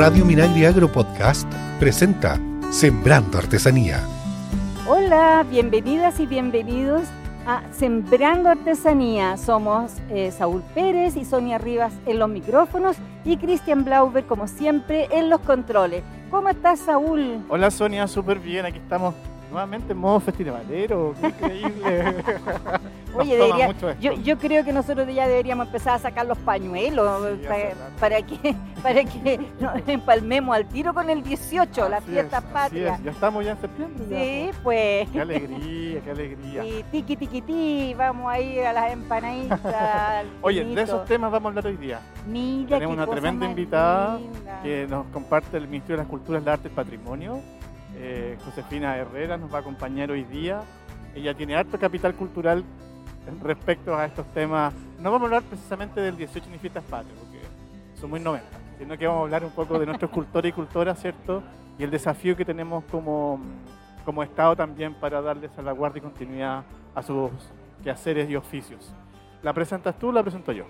Radio Minagri Agro Podcast presenta Sembrando Artesanía. Hola, bienvenidas y bienvenidos a Sembrando Artesanía. Somos eh, Saúl Pérez y Sonia Rivas en los micrófonos y Cristian Blauber, como siempre, en los controles. ¿Cómo estás, Saúl? Hola, Sonia, súper bien. Aquí estamos nuevamente en modo festivalero. Qué increíble. Oye, debería, yo, yo, creo que nosotros ya deberíamos empezar a sacar los pañuelos para, que, para que nos empalmemos al tiro con el 18, la fiesta patria. Ya estamos ya en septiembre. Sí, pues. Qué alegría, qué alegría. Y tiqui, tiqui, ti, vamos a ir a las empanaditas. Oye, de esos temas vamos a hablar hoy día. Mira, Tenemos una tremenda invitada que nos comparte el Ministerio de las Culturas, el Arte y el Patrimonio eh, Josefina Herrera nos va a acompañar hoy día. Ella tiene harto capital cultural respecto a estos temas. No vamos a hablar precisamente del 18 ni fiestas patrias, porque son muy 90, sino que vamos a hablar un poco de nuestros cultores y cultoras, ¿cierto? Y el desafío que tenemos como, como Estado también para darle salvaguardia y continuidad a sus quehaceres y oficios. ¿La presentas tú o la presento yo?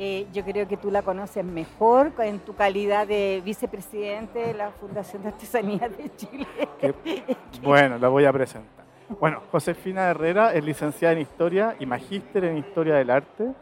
Eh, yo creo que tú la conoces mejor en tu calidad de vicepresidente de la Fundación de Artesanía de Chile. bueno, la voy a presentar. Bueno, Josefina Herrera es licenciada en Historia y magíster en Historia del Arte.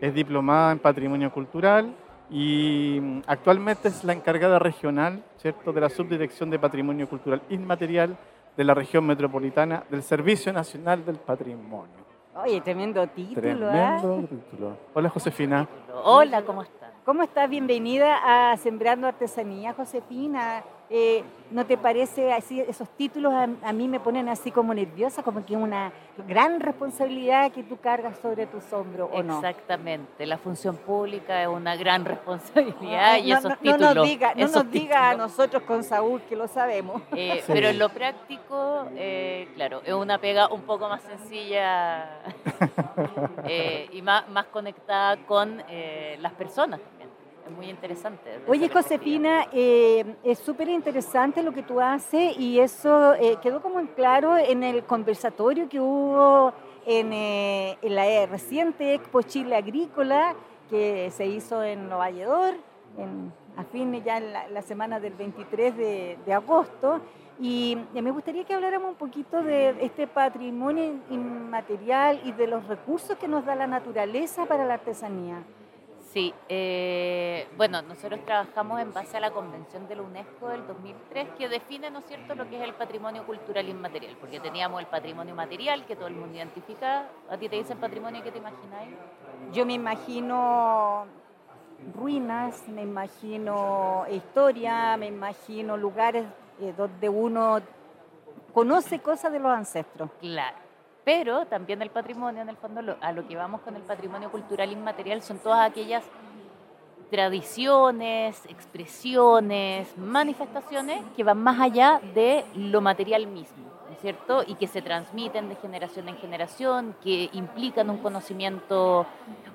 Es diplomada en Patrimonio Cultural y mm, actualmente es la encargada regional, ¿cierto?, de la Subdirección de Patrimonio Cultural Inmaterial de la región metropolitana del Servicio Nacional del Patrimonio. Oye, tremendo título. Tremendo ¿eh? título. Hola, Josefina. Hola, ¿cómo estás? ¿Cómo estás? Bienvenida a Sembrando Artesanía, Josefina. Eh, ¿No te parece así, esos títulos a, mí me ponen así como nerviosa, como que una gran responsabilidad que tú cargas sobre tus hombros, ¿o no? Exactamente, la función pública es una gran responsabilidad y esos títulos... No nos diga, no nos diga a nosotros con Saúl que lo sabemos. Eh, pero en lo práctico, eh, claro, es una pega un poco más sencilla y más, más conectada con las personas es muy interesante. Oye, Josefina, eh, es súper interesante lo que tú haces y eso eh, quedó como en claro en el conversatorio que hubo en, eh, la reciente Expo Chile Agrícola que se hizo en Nueva York, a fin ya en la, semana del 23 de, de agosto. Y me gustaría que habláramos un poquito de este patrimonio inmaterial y de los recursos que nos da la naturaleza para la artesanía. Sí, eh, bueno, nosotros trabajamos en base a la Convención de la UNESCO del 2003 que define, ¿no es cierto?, lo que es el patrimonio cultural inmaterial, porque teníamos el patrimonio material que todo el mundo identifica. ¿A ti te dicen patrimonio qué te imagináis? Yo me imagino ruinas, me imagino historia, me imagino lugares eh, donde uno conoce cosas de los ancestros. Claro pero también el patrimonio, en el fondo, a lo que vamos con el patrimonio cultural inmaterial son todas aquellas tradiciones, expresiones, manifestaciones que van más allá de lo material mismo. ¿Cierto? Y que se transmiten de generación en generación, que implican un conocimiento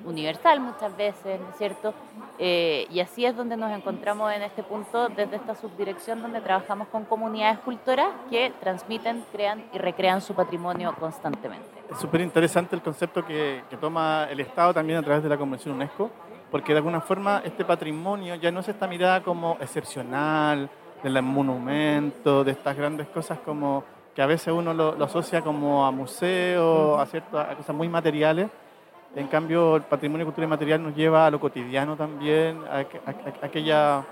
universal muchas veces, ¿no es cierto? Eh, y así es donde nos encontramos en este punto, desde esta subdirección donde trabajamos con comunidades cultoras que transmiten, crean y recrean su patrimonio constantemente. Es súper interesante el concepto que, que toma el Estado también a través de la Convención UNESCO, porque de alguna forma este patrimonio ya no es esta mirada como excepcional, del monumento, de estas grandes cosas como que a veces uno lo, asocia como a museos, a, ciertas, a cosas muy materiales. En cambio, el patrimonio cultural y material nos lleva a lo cotidiano también, a, aquella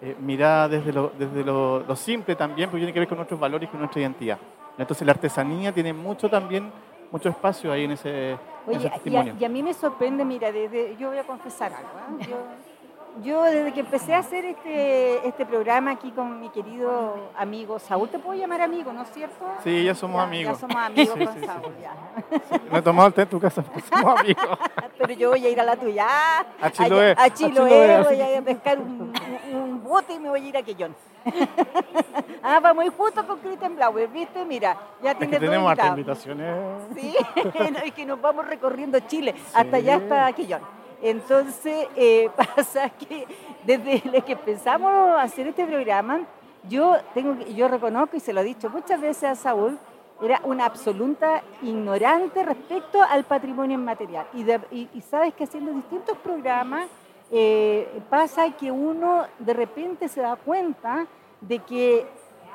eh, mirada desde, lo, desde lo, simple también, porque tiene que ver con nuestros valores y con nuestra identidad. Entonces la artesanía tiene mucho también, mucho espacio ahí en ese, Oye, Y, a, mí me sorprende, mira, desde, yo voy a confesar algo. ¿eh? Yo, yo desde que empecé a hacer este, este programa aquí con mi querido amigo Saúl, te puedo llamar amigo, ¿no es cierto? Sí, ya somos amigos. Ya somos amigos con Saúl, ya. me he tomado el té en tu casa, somos amigos. Pero yo voy a ir a la tuya. A Chiloé. A, Chiloé, voy a, pescar un, bote y me voy a ir a Quillón. ah, vamos a ir justo con Christian Blauer, ¿viste? Mira, ya es que tenemos hartas invitaciones. Sí, es que nos vamos recorriendo Chile, hasta allá hasta Quillón. Entonces eh, pasa que desde que empezamos a hacer este programa, yo, tengo, yo reconozco y se lo he dicho muchas veces a Saúl, era una absoluta ignorante respecto al patrimonio inmaterial. Y, sabes que haciendo distintos programas eh, pasa que uno de repente se da cuenta de que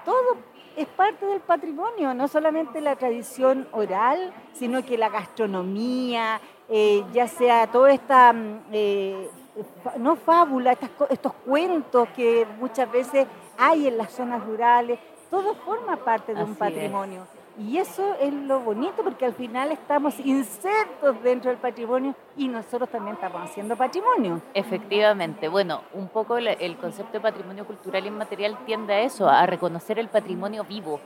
todo es parte del patrimonio, no solamente la tradición oral, sino que la gastronomía, eh, ya sea toda esta, mm, eh, no fábula, estos cuentos que muchas veces hay en las zonas rurales, todo forma parte de un patrimonio. Y eso es lo bonito porque al final estamos insertos dentro del patrimonio y nosotros también estamos haciendo patrimonio. Efectivamente, bueno, un poco el, concepto de patrimonio cultural inmaterial tiende a eso, a reconocer el patrimonio vivo,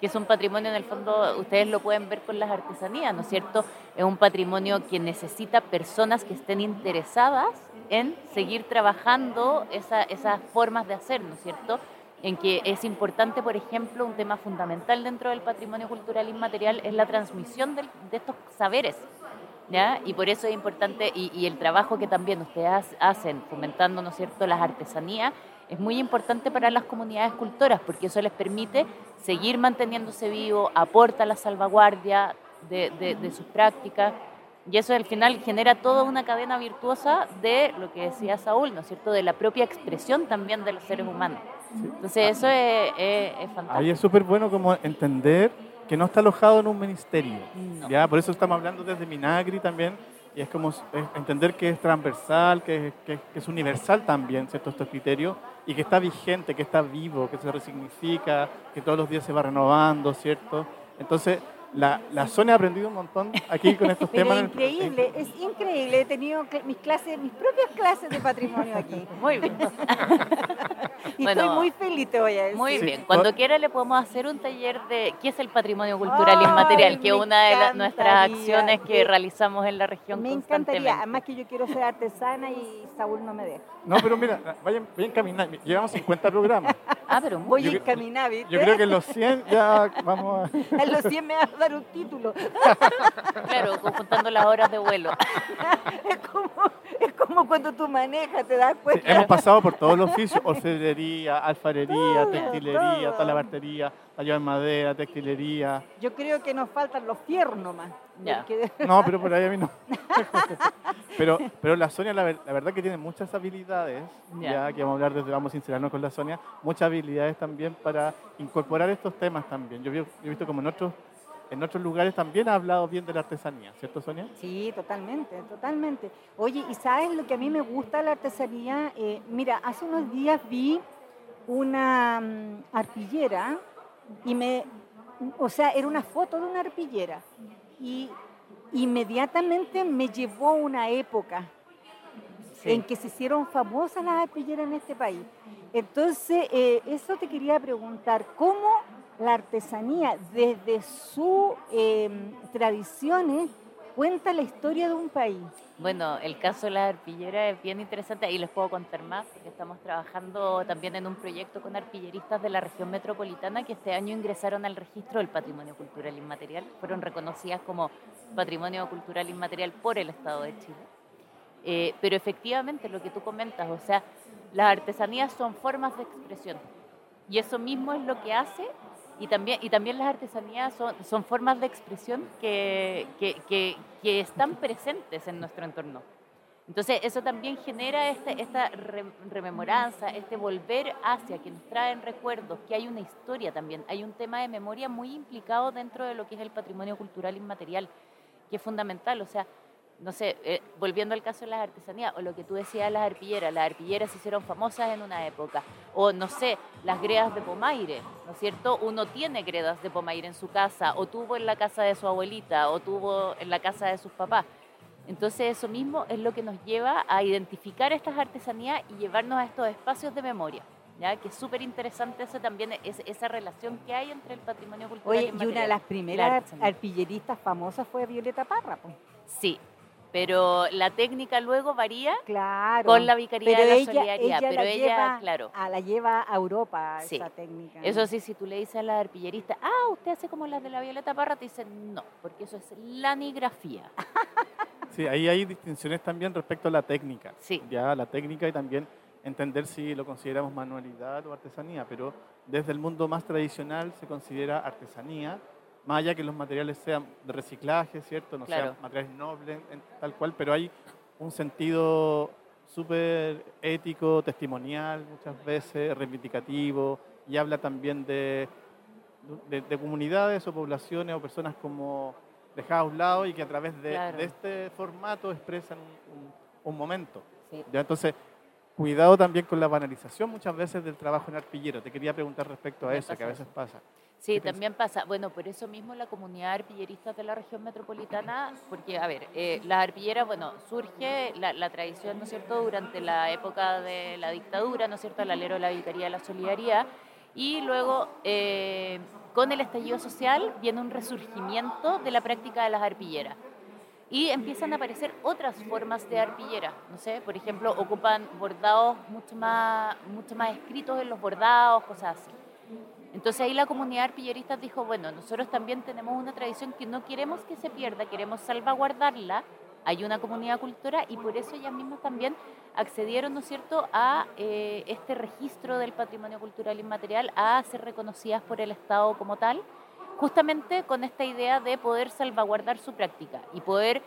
que es un patrimonio en el fondo, ustedes lo pueden ver con las artesanías, ¿no es cierto? Es un patrimonio que necesita personas que estén interesadas en seguir trabajando esas formas de hacer, ¿no es cierto? en que es importante, por ejemplo, un tema fundamental dentro del patrimonio cultural inmaterial es la transmisión de, estos saberes. ¿ya? Y por eso es importante, y, el trabajo que también ustedes hacen fomentando, ¿no es cierto?, las artesanías, es muy importante para las comunidades cultoras, porque eso les permite seguir manteniéndose vivo, aporta la salvaguardia de, de sus prácticas, y eso al final genera toda una cadena virtuosa de lo que decía Saúl, ¿no es cierto?, de la propia expresión también de los seres humanos. Entonces eso es, fantástico. Ahí es súper bueno como entender que no está alojado en un ministerio. ¿ya? Por eso estamos hablando desde Minagri también, y es como entender que es transversal, que, es universal también, ¿cierto? Estos criterios, y que está vigente, que está vivo, que se resignifica, que todos los días se va renovando, ¿cierto? Entonces, la, la Sonia ha aprendido un montón aquí con estos temas. Es increíble, es increíble. He tenido mis clases, mis propias clases de patrimonio aquí. Muy bien. y estoy muy feliz, te voy a decir. Muy bien. Cuando quiera le podemos hacer un taller de qué es el patrimonio cultural inmaterial, que es una de nuestras acciones que realizamos en la región Me encantaría, además que yo quiero ser artesana y Saúl no me deja. No, pero mira, vayan, vayan caminando. Llevamos 50 programas. Ah, pero voy a caminar, ¿viste? Yo creo que en los 100 ya vamos a... En los 100 me vas a dar un título. Claro, conjuntando las horas de vuelo. Es como, es como cuando tú manejas, te das cuenta. hemos pasado por todos los oficios, orfebrería, alfarería, textilería, talabartería, tallado en madera, textilería. Yo creo que nos faltan los fierros nomás. No, pero por ahí a mí no. pero, pero la Sonia, la, verdad que tiene muchas habilidades, ya que vamos a hablar desde, vamos a sincerarnos con la Sonia, muchas habilidades también para incorporar estos temas también. Yo he visto como en otros en otros lugares también ha hablado bien de la artesanía, ¿cierto, Sonia? Sí, totalmente, totalmente. Oye, ¿y sabes lo que a mí me gusta de la artesanía? Eh, mira, hace unos días vi una mm, arpillera y me, o sea, era una foto de una arpillera y inmediatamente me llevó a una época en que se hicieron famosas las arpilleras en este país. Entonces, eh, eso te quería preguntar, ¿cómo la artesanía desde sus em, tradiciones cuenta la historia de un país. Bueno, el caso de la arpillera es bien interesante, y les puedo contar más, porque estamos trabajando también en un proyecto con arpilleristas de la región metropolitana que este año ingresaron al registro del patrimonio cultural inmaterial, fueron reconocidas como patrimonio cultural inmaterial por el Estado de Chile. Eh, pero efectivamente, lo que tú comentas, o sea, las artesanías son formas de expresión, y eso mismo es lo que hace y también, y también las artesanías son, son formas de expresión que, que, que, están presentes en nuestro entorno. Entonces, eso también genera este, esta rememoranza, este volver hacia, que nos traen recuerdos, que hay una historia también, hay un tema de memoria muy implicado dentro de lo que es el patrimonio cultural inmaterial, que es fundamental. O sea, no sé, eh, volviendo al caso de las artesanías, o lo que tú decías de las arpilleras, las arpilleras se hicieron famosas en una época, o no sé, las gredas de Pomaire, ¿no es cierto? Uno tiene gredas de Pomaire en su casa, o tuvo en la casa de su abuelita, o tuvo en la casa de sus papás. Entonces eso mismo es lo que nos lleva a identificar estas artesanías y llevarnos a estos espacios de memoria. ¿Ya? que es súper interesante eso también, es, esa relación que hay entre el patrimonio cultural y, y una de las primeras arpilleristas famosas fue Violeta Parra. Pues. Sí, pero la técnica luego varía con la Vicaría de la Solidaridad. pero ella, claro. A la lleva a Europa esa técnica. Eso sí, si tú le dices a la arpillerista, ah, usted hace como las de la Violeta Parra, te dicen no, porque eso es lanigrafía. Sí, ahí hay distinciones también respecto a la técnica. Sí. Ya la técnica y también entender si lo consideramos manualidad o artesanía, pero desde el mundo más tradicional se considera artesanía más allá que los materiales sean de reciclaje, ¿cierto? No sean materiales nobles, tal cual, pero hay un sentido súper ético, testimonial muchas veces, reivindicativo, y habla también de, de, comunidades o poblaciones o personas como dejadas a un lado y que a través de, este formato expresan un, momento. ¿ya? Entonces, cuidado también con la banalización muchas veces del trabajo en arpillero. Te quería preguntar respecto a eso, que a veces pasa. Sí, también pasa. Bueno, por eso mismo la comunidad arpillerista de la región metropolitana, porque, a ver, eh, las arpilleras, bueno, surge la, tradición, ¿no es cierto?, durante la época de la dictadura, ¿no es cierto?, el alero de la Vicaría de la Solidaridad, y luego, eh, con el estallido social, viene un resurgimiento de la práctica de las arpilleras. Y empiezan a aparecer otras formas de arpillera. No sé, por ejemplo, ocupan bordados mucho más, mucho más escritos en los bordados, cosas así. Entonces ahí la comunidad arpillerista dijo, bueno, nosotros también tenemos una tradición que no queremos que se pierda, queremos salvaguardarla. Hay una comunidad cultura y por eso ellas mismas también accedieron, ¿no es cierto?, a eh, este registro del patrimonio cultural inmaterial, a ser reconocidas por el Estado como tal, justamente con esta idea de poder salvaguardar su práctica y poder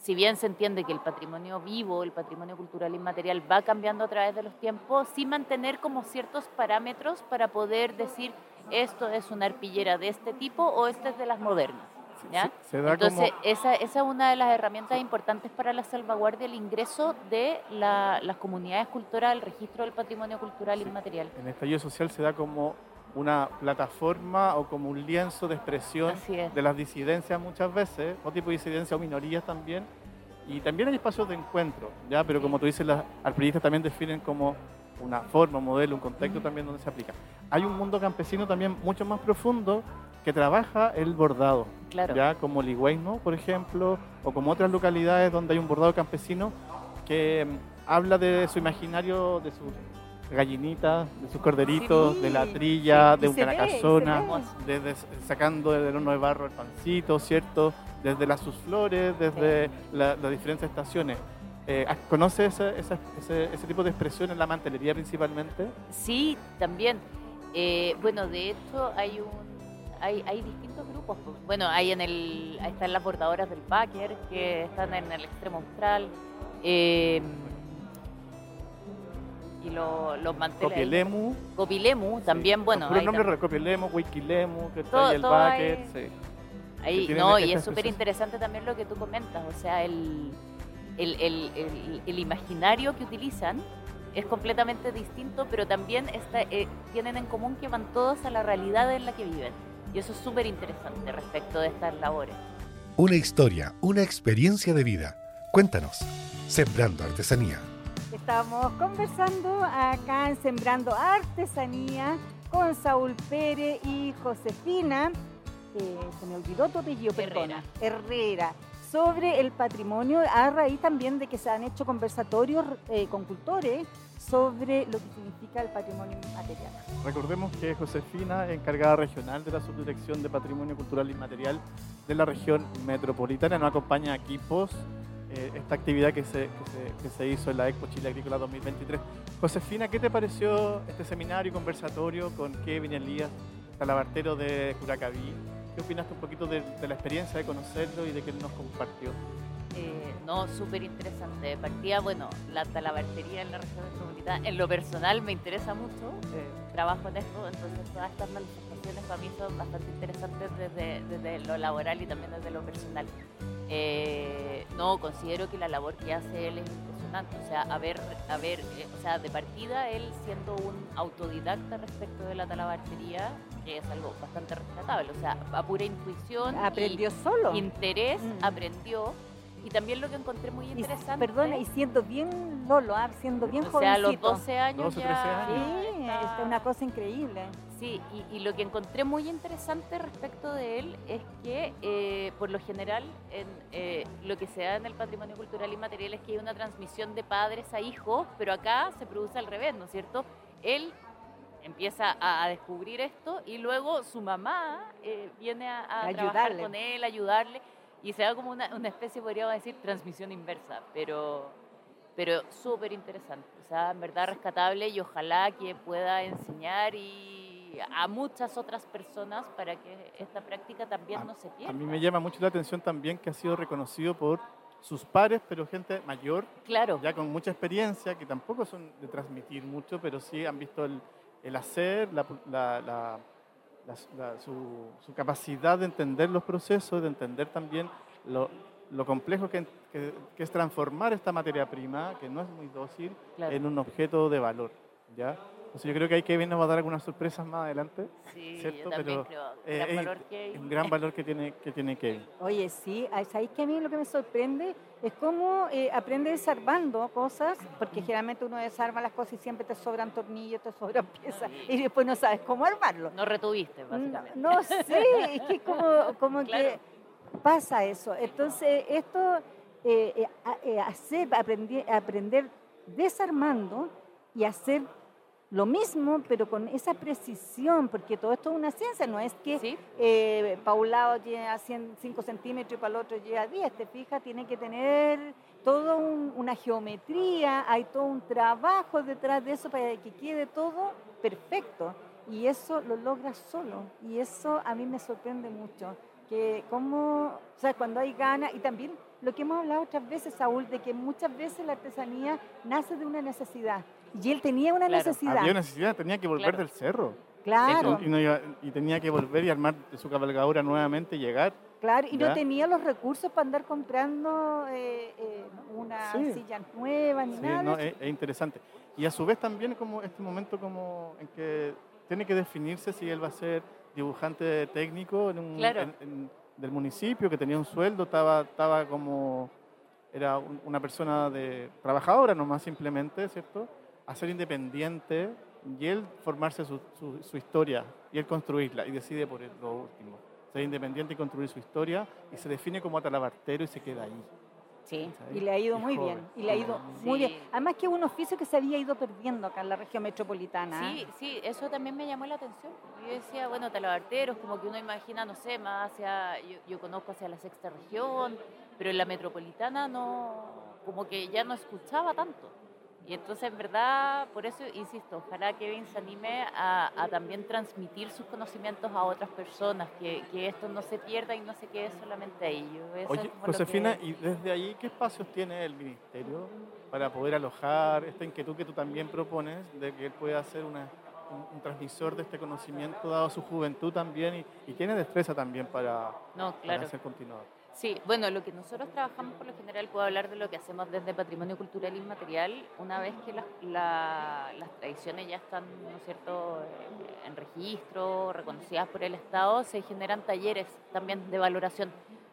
si bien se entiende que el patrimonio vivo, el patrimonio cultural inmaterial va cambiando a través de los tiempos, sí mantener como ciertos parámetros para poder decir esto es una arpillera de este tipo o esta es de las modernas. ¿ya? Entonces, esa, esa, es una de las herramientas importantes para la salvaguardia, el ingreso de las comunidades culturales al registro del patrimonio cultural inmaterial. En el estallido social se da como una plataforma o como un lienzo de expresión de las disidencias muchas veces, o tipo de disidencia o minorías también. Y también hay espacios de encuentro, ¿ya? pero como tú dices, las alpinistas también definen como una forma, un modelo, un contexto también donde se aplica. Hay un mundo campesino también mucho más profundo que trabaja el bordado, claro. ya como Ligüeino, por ejemplo, o como otras localidades donde hay un bordado campesino que mm, habla de su imaginario, de su gallinitas, de sus corderitos, de la trilla, de una casona, desde sacando del horno de barro el pancito, ¿cierto? Desde las sus flores, desde las diferentes estaciones. Eh, ¿Conoces ese, ese, tipo de expresión en la mantelería principalmente? Sí, también. Eh, bueno, de hecho hay un hay, hay distintos grupos. Bueno, hay en el están las bordadoras del Baker que están en el extremo austral. Eh, y los manteles. Copilemu. Copilemu, también, bueno. Pero el nombre de Copilemu, Wikilemu, que está ahí el bucket, sí. Ahí, no, y es súper interesante también lo que tú comentas, o sea, el, el, el, el, imaginario que utilizan es completamente distinto, pero también está, eh, tienen en común que van todos a la realidad en la que viven. Y eso es súper interesante respecto de estas labores. Una historia, una experiencia de vida. Cuéntanos, Sembrando Artesanía. Estamos conversando acá en Sembrando Artesanía con Saúl Pérez y Josefina, eh, se me olvidó tu apellido, Herrera. Herrera, sobre el patrimonio a raíz también de que se han hecho conversatorios eh, con cultores sobre lo que significa el patrimonio inmaterial. Recordemos que Josefina es encargada regional de la Subdirección de Patrimonio Cultural Inmaterial de la región metropolitana, nos acompaña equipos eh, esta actividad que se, que se, hizo en la Expo Chile Agrícola 2023. Josefina, ¿qué te pareció este seminario y conversatorio con Kevin Elías, talabartero de Curacaví? ¿Qué opinaste un poquito de, la experiencia de conocerlo y de que él nos compartió? Eh, no, súper interesante. Partía, bueno, la talabartería en la región metropolitana, en lo personal me interesa mucho, eh, trabajo en esto, entonces todas estas manifestaciones para mí son bastante interesantes desde, desde lo laboral y también desde lo personal. Eh, no, considero que la labor que hace él es impresionante. O sea, a ver, eh, o sea, de partida él siendo un autodidacta respecto de la talabartería, que es algo bastante rescatable. O sea, a pura intuición. Aprendió solo. Interés, mm. aprendió y también lo que encontré muy interesante. Y, perdona, y siendo bien Lolo, ¿ah? siendo bien o sea, a los 12 años 12, 13 años. Sí, es una cosa increíble. Sí, y, lo que encontré muy interesante respecto de él es que, eh, por lo general, en, eh, lo que se da en el patrimonio cultural y material es que hay una transmisión de padres a hijos, pero acá se produce al revés, ¿no es cierto? Él empieza a, descubrir esto y luego su mamá eh, viene a, a trabajar con él, ayudarle y se da como una, una especie, podríamos decir, transmisión inversa, pero, pero súper interesante, o sea, en verdad rescatable y ojalá que pueda enseñar y a muchas otras personas para que esta práctica también no se pierda. A mí me llama mucho la atención también que ha sido reconocido por sus pares, pero gente mayor, Claro. ya con mucha experiencia, que tampoco son de transmitir mucho, pero sí han visto el, el hacer, la, la- la- la- la- su, su capacidad de entender los procesos, de entender también lo, lo complejo que, que- que es transformar esta materia prima, que no es muy dócil, Claro. en un objeto de valor. ¿ya? Entonces yo creo que hay que nos va a dar algunas sorpresas más adelante. Sí, ¿cierto? yo también Pero, creo. eh, gran valor que un gran valor que tiene, que tiene Kevin. Oye, sí, ¿sabéis que a mí lo que me sorprende es cómo eh, aprende desarmando cosas? Porque generalmente uno desarma las cosas y siempre te sobran tornillos, te sobran piezas y después no sabes cómo armarlo. No retuviste, básicamente. No, no sé, es que como, como Claro. que pasa eso. Entonces, esto, eh, hacer, aprendi- aprender desarmando y hacer lo mismo, pero con esa precisión, porque todo esto es una ciencia, no es que Sí, eh, para un lado llega a 5 centímetros y para el otro llega a 10, te fijas, tiene que tener toda una geometría, hay todo un trabajo detrás de eso para que quede todo perfecto. Y eso lo logra solo. Y eso a mí me sorprende mucho. Que como, o sea, cuando hay ganas, y también lo que hemos hablado otras veces, Saúl, de que muchas veces la artesanía nace de una necesidad. Y él tenía una Claro. necesidad. Había necesidad, tenía que volver Claro. del cerro. Claro. Y, no iba- y tenía que volver y armar su cabalgadura nuevamente y llegar. Claro, y no tenía los recursos para andar comprando eh, eh, una Sí. silla nueva ni Sí, nada. no, es, es interesante. Y a su vez también como este momento como en que tiene que definirse si él va a ser dibujante técnico en un, Claro. en- en- del municipio, que tenía un sueldo, estaba, estaba como, era un- una persona de trabajadora nomás simplemente, ¿cierto? A ser independiente y él formarse su, su- su historia y él construirla y decide por el- lo último. Ser independiente y construir su historia y se define como atalabartero y se queda ahí. Sí, ¿sabes? y le ha ido Y muy joven. bien, y le ha ido Sí. muy bien. Además que es un oficio que se había ido perdiendo acá en la región metropolitana. Sí, sí, eso también me llamó la atención. Yo decía, bueno, talabarteros, como que uno imagina, no sé, más hacia, yo, yo conozco hacia la sexta región, pero en la metropolitana no, como que ya no escuchaba tanto. Y entonces, en verdad, por eso insisto, ojalá Kevin se anime a, a también transmitir sus conocimientos a otras personas, que, que esto no se pierda y no se quede solamente ahí. Eso Oye, Josefina, que- ¿y desde ahí qué espacios tiene el ministerio para poder alojar esta inquietud que tú también propones de que él pueda ser una- un, un transmisor de este conocimiento dado su juventud también y, y tiene destreza también para, No, para claro. ser continuador? Sí, bueno, lo que nosotros trabajamos por lo general, puedo hablar de lo que hacemos desde Patrimonio Cultural Inmaterial, una vez que las, la- las tradiciones ya están, ¿no es cierto?, eh, en registro, reconocidas por el Estado, se generan talleres también de valoración,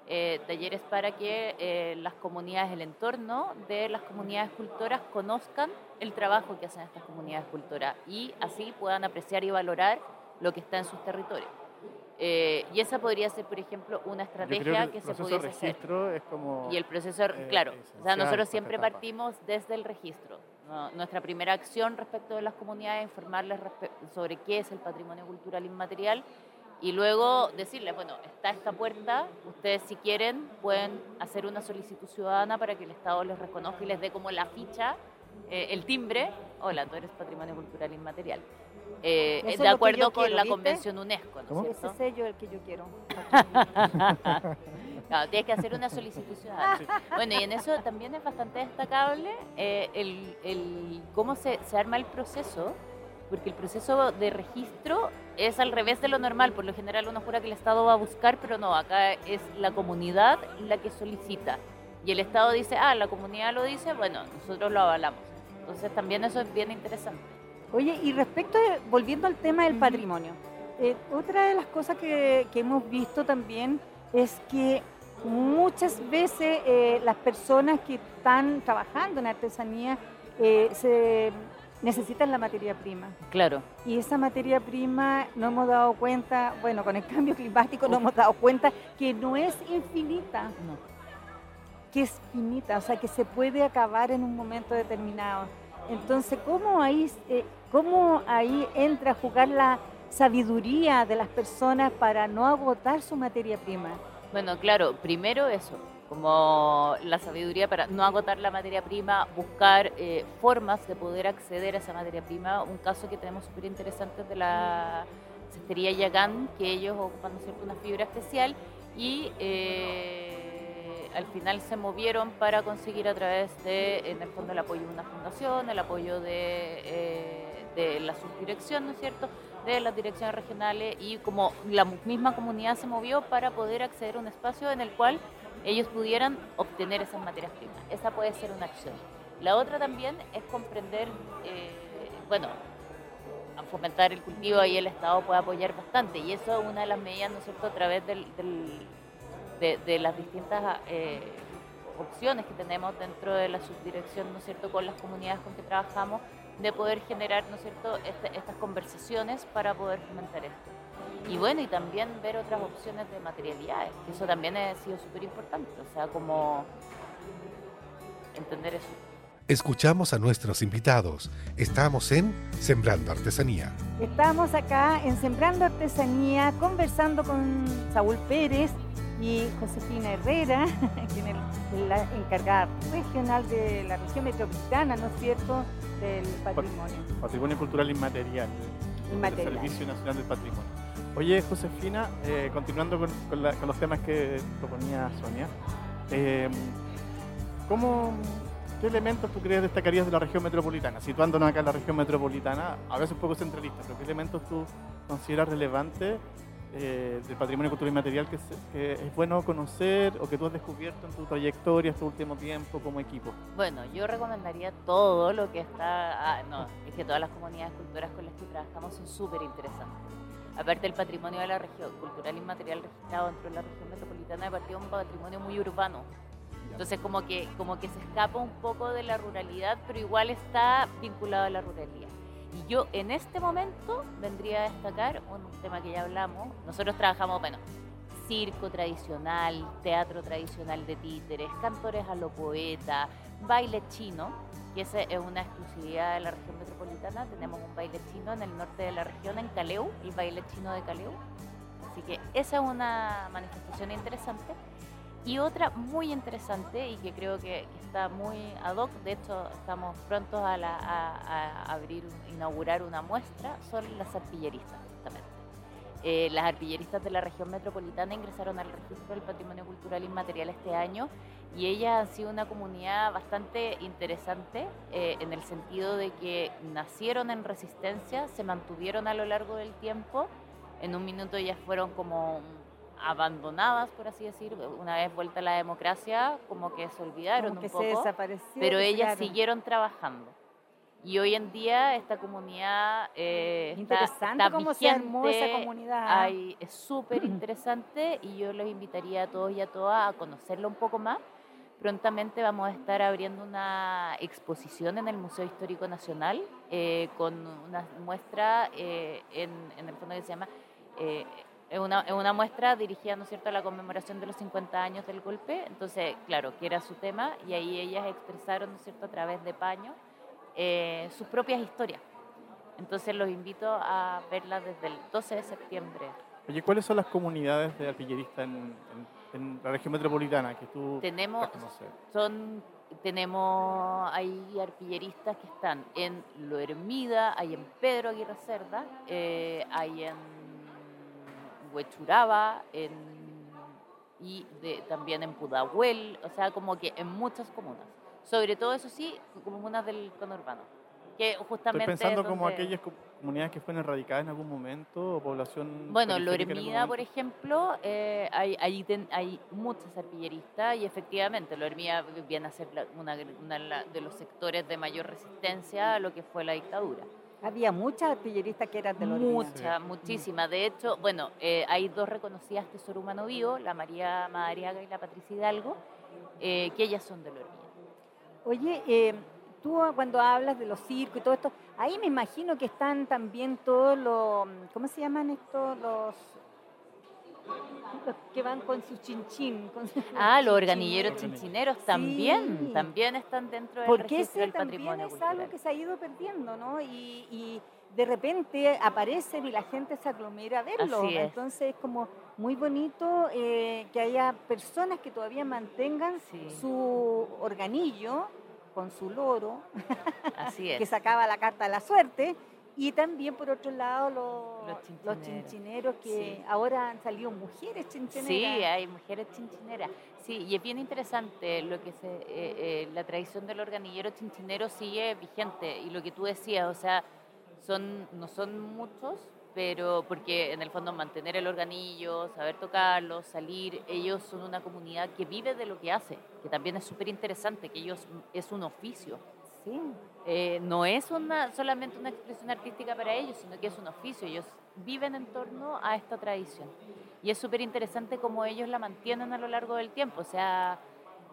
eh, talleres para que eh, las comunidades, el entorno de las comunidades cultoras conozcan el trabajo que hacen estas comunidades cultoras y así puedan apreciar y valorar lo que está en sus territorios. Eh, y esa podría ser, por ejemplo, una Yo creo estrategia el que se pudiese hacer. registro es como... Y el proceso, eh, claro, o sea, nosotros siempre partimos desde el registro. ¿no? Nuestra primera acción respecto de las comunidades es informarles sobre qué es el patrimonio cultural inmaterial y luego decirles, bueno, está esta puerta, ustedes si quieren pueden hacer una solicitud ciudadana para que el Estado les reconozca y les dé como la ficha, eh, el timbre, hola, tú eres patrimonio cultural inmaterial. Eh, es de acuerdo con quiero, la ¿viste? Convención UNESCO, ¿no ¿Cómo? es Ese sello es el que yo quiero. Tienes que hacer una solicitud ciudadana. Bueno, y en eso también es bastante destacable eh, el, el cómo se, se arma el proceso, porque el proceso de registro es al revés de lo normal. Por lo general uno jura que el Estado va a buscar, pero no, acá es la comunidad la que solicita. Y el Estado dice, ah, la comunidad lo dice, bueno, nosotros lo avalamos. Entonces también eso es bien interesante. Oye, y respecto, de- volviendo al tema del patrimonio, eh, otra de las cosas que, que hemos visto también es que muchas veces eh, las personas que están trabajando en artesanía eh, se necesitan la materia prima. Claro. Y esa materia prima no hemos dado cuenta, bueno, con el cambio climático no hemos dado cuenta que no es infinita, No. que es finita, o sea, que se puede acabar en un momento determinado. Entonces, ¿cómo ahí, eh, cómo ahí entra a jugar la sabiduría de las personas para no agotar su materia prima? Bueno, claro, primero eso, como la sabiduría para no agotar la materia prima, buscar eh, formas de poder acceder a esa materia prima. Un caso que tenemos súper interesante es de la cestería Yagán, que ellos ocupan ¿no es cierto? una fibra especial y eh, al final se movieron para conseguir a través de, en el fondo, el apoyo de una fundación, el apoyo de, eh, de la subdirección, ¿no es cierto?, de las direcciones regionales y como la misma comunidad se movió para poder acceder a un espacio en el cual ellos pudieran obtener esas materias primas. Esa puede ser una acción. La otra también es comprender, eh, bueno, fomentar el cultivo y el Estado puede apoyar bastante y eso es una de las medidas, ¿no es cierto?, a través del, de, las distintas eh, opciones que tenemos dentro de la subdirección, ¿no es cierto?, con las comunidades con que trabajamos, de poder generar, ¿no es cierto?, este, estas conversaciones para poder fomentar esto. Y bueno, y también ver otras opciones de materialidades, que eso también ha sido súper importante, o sea, como entender eso. Escuchamos a nuestros invitados. Estamos en Sembrando Artesanía. Estamos acá en Sembrando Artesanía conversando con Saúl Pérez y Josefina Herrera, quien es la encargada regional de la región metropolitana, ¿no es cierto?, del patrimonio. Patrimonio cultural inmaterial. Inmaterial. El Servicio Nacional del Patrimonio. Oye, Josefina, eh, continuando con, los temas que proponía Sonia, eh, ¿cómo ¿Qué elementos tú crees destacarías de la región metropolitana? Situándonos acá en la región metropolitana, a veces un poco centralista, pero ¿qué elementos tú consideras relevantes eh, del patrimonio cultural y material que, es bueno conocer o que tú has descubierto en tu trayectoria este último tiempo como equipo? Bueno, yo recomendaría todo lo que está... Ah, no, es que todas las comunidades culturales con las que trabajamos son súper interesantes. Aparte del patrimonio de la región cultural y material registrado dentro de la región metropolitana, de partido un patrimonio muy urbano entonces como que, como que se escapa un poco de la ruralidad, pero igual está vinculado a la ruralidad. Y yo en este momento vendría a destacar un tema que ya hablamos. Nosotros trabajamos, bueno, circo tradicional, teatro tradicional de títeres, cantores a lo poeta, baile chino, que esa es una exclusividad de la región metropolitana. Tenemos un baile chino en el norte de la región, en Caleu, el baile chino de Caleu. Así que esa es una manifestación interesante. Y otra muy interesante y que creo que, está muy ad hoc, de hecho estamos prontos a, abrir, inaugurar una muestra, son las arpilleristas justamente. Eh, las arpilleristas de la región metropolitana ingresaron al registro del patrimonio cultural inmaterial este año y ellas han sido una comunidad bastante interesante eh, en el sentido de que nacieron en resistencia, se mantuvieron a lo largo del tiempo, en un minuto ellas fueron como abandonadas, por así decir, una vez vuelta la democracia, como que se olvidaron como que un poco, se desapareció, pero ellas siguieron trabajando. Y hoy en día esta comunidad eh, interesante está, cómo vigente, se esa comunidad. es súper interesante y yo los invitaría a todos y a todas a conocerlo un poco más. Prontamente vamos a estar abriendo una exposición en el Museo Histórico Nacional eh, con una muestra eh, en, en, el fondo que se llama eh, es una, una, muestra dirigida, ¿no es cierto?, a la conmemoración de los 50 años del golpe. Entonces, claro, que era su tema y ahí ellas expresaron, ¿no es cierto?, a través de paño eh, sus propias historias. Entonces, los invito a verla desde el 12 de septiembre. Oye, ¿cuáles son las comunidades de artilleristas en, en, la región metropolitana que tú tenemos, son tenemos hay artilleristas que están en Lo Hermida, hay en Pedro Aguirre Cerda, eh, hay en Huechuraba en, y de, también en Pudahuel, o sea, como que en muchas comunas. Sobre todo, eso sí, comunas del conurbano. Que justamente Estoy pensando como aquellas comunidades que fueron erradicadas en algún momento o población. Bueno, Loremida, por ejemplo, eh, hay, hay, hay, muchas arpilleristas y efectivamente Loremida viene a ser una, una de los sectores de mayor resistencia a lo que fue la dictadura. Había muchas artilleristas que eran de los Muchas, muchísimas. De hecho, bueno, eh, hay dos reconocidas tesoro humano vivo, la María Madariaga y la Patricia Hidalgo, eh, que ellas son de Lormilla. Oye, eh, tú cuando hablas de los circos y todo esto, ahí me imagino que están también todos los, ¿cómo se llaman estos? Los que van con su chinchín. Con ah, los organilleros chinchineros también, también están dentro del Porque registro del patrimonio es algo que se ha ido perdiendo, ¿no? Y, de repente aparecen y la gente se aglomera a verlo. Entonces es como muy bonito eh, que haya personas que todavía mantengan su organillo con su loro, Así es. que sacaba la carta de la suerte, Y también, por otro lado, los, Los los chinchineros. chinchineros, que Sí. ahora han salido mujeres chinchineras. Sí, hay mujeres chinchineras. Sí, y es bien interesante lo que se, eh, eh, la tradición del organillero chinchinero sigue vigente. Y lo que tú decías, o sea, son, no son muchos, pero porque en el fondo mantener el organillo, saber tocarlo, salir, ellos son una comunidad que vive de lo que hace, que también es súper interesante, que ellos es un oficio. Eh, no es una, solamente una expresión artística para ellos, sino que es un oficio. Ellos viven en torno a esta tradición. Y es súper interesante cómo ellos la mantienen a lo largo del tiempo. O sea,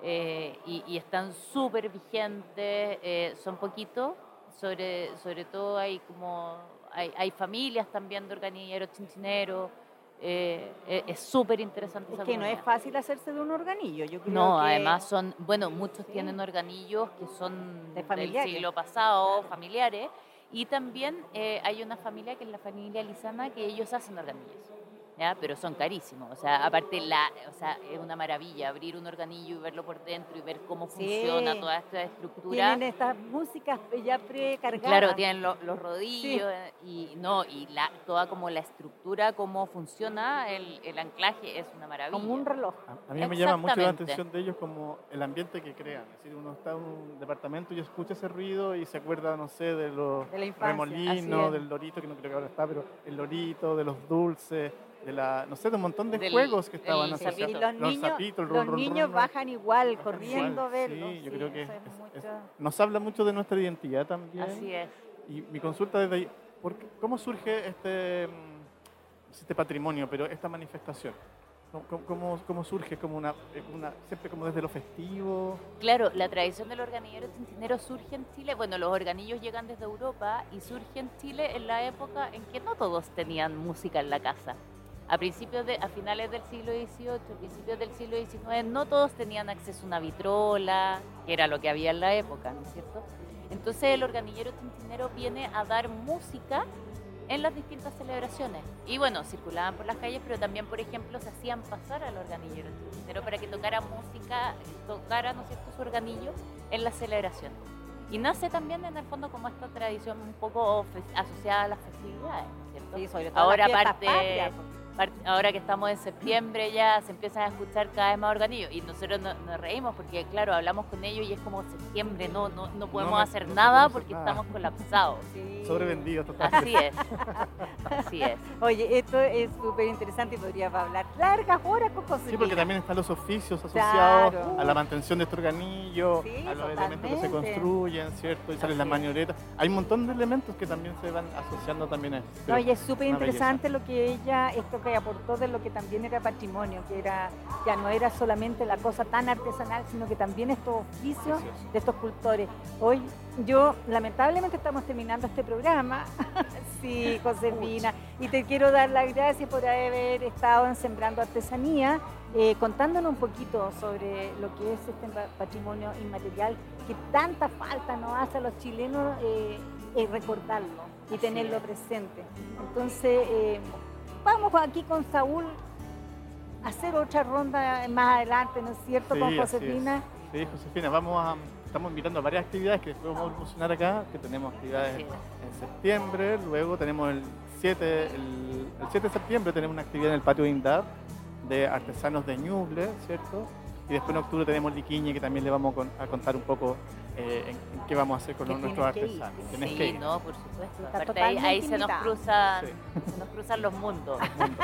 eh, y, y están súper vigentes, eh, son poquitos. Sobre, sobre todo hay como hay, hay familias también de organilleros chinchineros. Eh, eh, es súper interesante Es esa que no es fácil hacerse de un organillo. Yo creo No, que- además son, bueno, muchos Sí. tienen organillos que son De del siglo pasado, familiares, y también eh, hay una familia que es la familia Lizana que ellos hacen organillos, ¿ya? pero son carísimos, o sea, aparte la, o sea, es una maravilla abrir un organillo y verlo por dentro y ver cómo Sí. funciona toda esta estructura. Tienen estas músicas ya precargadas. Claro, tienen lo- los rodillos y no y la toda como la estructura, cómo funciona el, el anclaje es una maravilla. Como un reloj. A, a mí me llama mucho la atención de ellos como el ambiente que crean. Es decir, uno está en un departamento y escucha ese ruido y se acuerda, no sé, de los De remolinos, del lorito, que no creo que ahora está, pero el lorito, de los dulces, de la, no sé, de un montón de Del- juegos que estaban asociados. Y los niños, zapitos, los run, run, niños run, bajan igual, bajan corriendo a igual. verlo. Sí, yo creo que es- es- nos habla mucho de nuestra identidad también. Así es. Y mi consulta desde ahí, ¿por qué- ¿cómo surge este, mm, este patrimonio, pero esta manifestación? ¿Cómo, cómo- surge? ¿Como una, eh, una- siempre como desde lo festivo? Claro, la tradición del organillero chincinero surge en Chile. Bueno, los organillos llegan desde Europa y surge en Chile en la época en que no todos tenían música en la casa. A principios de, a finales del siglo XVIII, principios del siglo XIX, no todos tenían acceso a una vitrola, que era lo que había en la época, ¿no es cierto? Entonces el organillero chincinero viene a dar música en las distintas celebraciones. Y bueno, circulaban por las calles, pero también, por ejemplo, se hacían pasar al organillero chincinero para que tocara música, tocara, ¿no es cierto?, su organillo en las celebraciones. Y nace también en el fondo como esta tradición un poco asociada a las festividades, ¿no es ¿cierto? Sí, sobre todo Ahora las Ahora que estamos en septiembre ya se empiezan a escuchar cada vez más organillos y nosotros no- nos reímos porque claro, hablamos con ellos y es como septiembre, no, no, no podemos hacer no nada porque nada. estamos colapsados. Sí. Sobrevendido totalmente. Así es, así es. Oye, esto es súper interesante y podríamos hablar largas horas con José. Sí, porque también están los oficios asociados Claro. a la mantención de este organillo, Sí, a los elementos que se construyen, ¿cierto? Y salen las manioretas. Hay un montón de elementos que también se van asociando también a esto. No, y es súper interesante lo que ella, esto que aportó de lo que también era patrimonio, que era ya no era solamente la cosa tan artesanal, sino que también estos oficios de estos cultores. Hoy yo, lamentablemente estamos terminando este programa, sí, Josefina, y te quiero dar las gracias por haber estado en Sembrando Artesanía, eh, contándonos un poquito sobre lo que es este pa- patrimonio inmaterial que tanta falta nos hace a los chilenos eh, eh, recordarlo y tenerlo es. presente. Entonces, eh, vamos aquí con Saúl a hacer otra ronda más adelante, ¿no es cierto? Sí, con. Josefina. Sí, Josefina, vamos a, estamos invitando a varias actividades que después vamos a promocionar acá, que tenemos actividades en septiembre, luego tenemos el 7, el, el 7 de septiembre tenemos una actividad en el patio de INDAP de artesanos de Ñuble, ¿cierto? Y después en octubre tenemos Liquiñe, que también le vamos a con- a contar un poco eh, en, en qué vamos a hacer con nuestros artesanos. sí. Tienes Sí, que ir. no, por supuesto. Aparte ahí, se nos cruzan, Sí. se nos cruzan los mundos.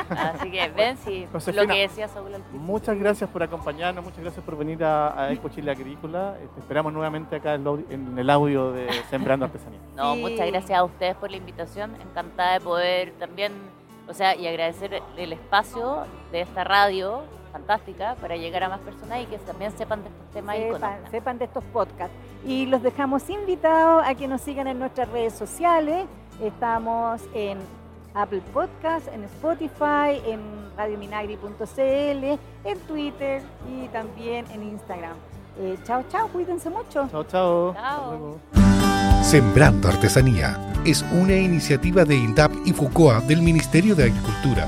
Así que ven si Josefina, lo que decía Saúl al. Muchas gracias por acompañarnos, muchas gracias por venir a, a Expo Chile Agrícola. Te esperamos nuevamente acá en, el audio de Sembrando Artesanía. No, Sí. muchas gracias a ustedes por la invitación. Encantada de poder también, o sea, y agradecer el espacio de esta radio fantástica para llegar a más personas y que también sepan de estos temas y sepan, conozcan. sepan de estos podcasts. Y los dejamos invitados a que nos sigan en nuestras redes sociales. Estamos en Apple Podcast, en Spotify, en radiominagri.cl, en Twitter y también en Instagram. Eh, chao, chao, cuídense mucho. Chao, chao. Chao. Sembrando Artesanía es una iniciativa de INDAP y FUCOA del Ministerio de Agricultura.